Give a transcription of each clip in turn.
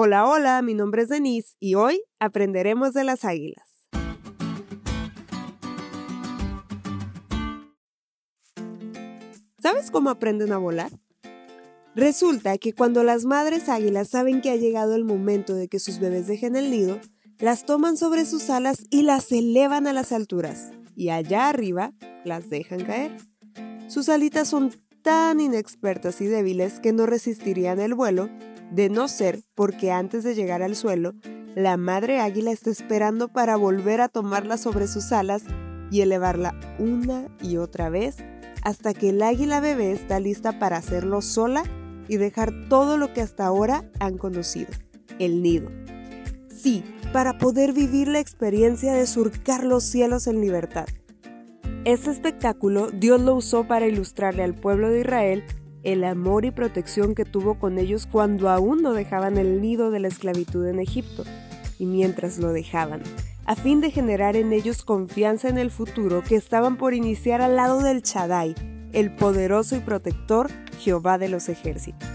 Hola, hola, mi nombre es Denise y hoy aprenderemos de las águilas. ¿Sabes cómo aprenden a volar? Resulta que cuando las madres águilas saben que ha llegado el momento de que sus bebés dejen el nido, las toman sobre sus alas y las elevan a las alturas, y allá arriba las dejan caer. Sus alitas son tan inexpertas y débiles que no resistirían el vuelo, de no ser porque antes de llegar al suelo, la madre águila está esperando para volver a tomarla sobre sus alas y elevarla una y otra vez hasta que el águila bebé está lista para hacerlo sola y dejar todo lo que hasta ahora han conocido, el nido. Sí, para poder vivir la experiencia de surcar los cielos en libertad. Este espectáculo Dios lo usó para ilustrarle al pueblo de Israel el amor y protección que tuvo con ellos cuando aún no dejaban el nido de la esclavitud en Egipto, y mientras lo dejaban, a fin de generar en ellos confianza en el futuro que estaban por iniciar al lado del Chadai, el poderoso y protector Jehová de los ejércitos.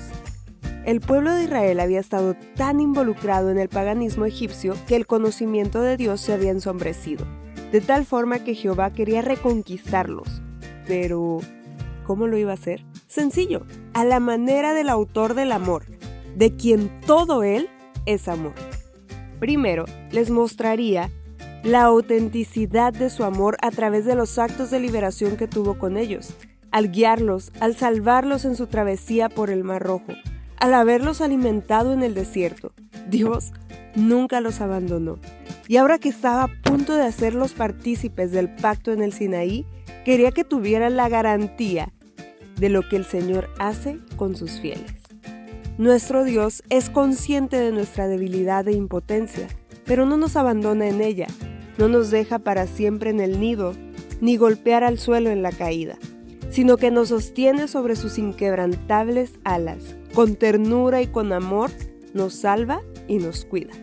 El pueblo de Israel había estado tan involucrado en el paganismo egipcio que el conocimiento de Dios se había ensombrecido, de tal forma que Jehová quería reconquistarlos. Pero, ¿cómo lo iba a hacer? Sencillo, a la manera del autor del amor, de quien todo él es amor. Primero, les mostraría la autenticidad de su amor a través de los actos de liberación que tuvo con ellos, al guiarlos, al salvarlos en su travesía por el Mar Rojo, al haberlos alimentado en el desierto. Dios nunca los abandonó. Y ahora que estaba a punto de hacerlos partícipes del pacto en el Sinaí, quería que tuvieran la garantía de lo que el Señor hace con sus fieles. Nuestro Dios es consciente de nuestra debilidad e impotencia, pero no nos abandona en ella, no nos deja para siempre en el nido, ni golpear al suelo en la caída, sino que nos sostiene sobre sus inquebrantables alas. Con ternura y con amor nos salva y nos cuida.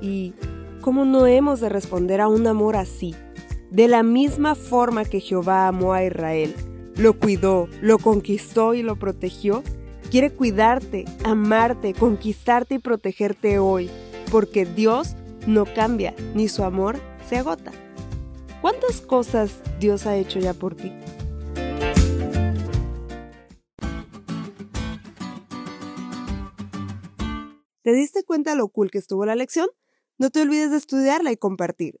¿Y cómo no hemos de responder a un amor así? De la misma forma que Jehová amó a Israel, lo cuidó, lo conquistó y lo protegió, quiere cuidarte, amarte, conquistarte y protegerte hoy, porque Dios no cambia, ni su amor se agota. ¿Cuántas cosas Dios ha hecho ya por ti? ¿Te diste cuenta lo cool que estuvo la lección? No te olvides de estudiarla y compartir.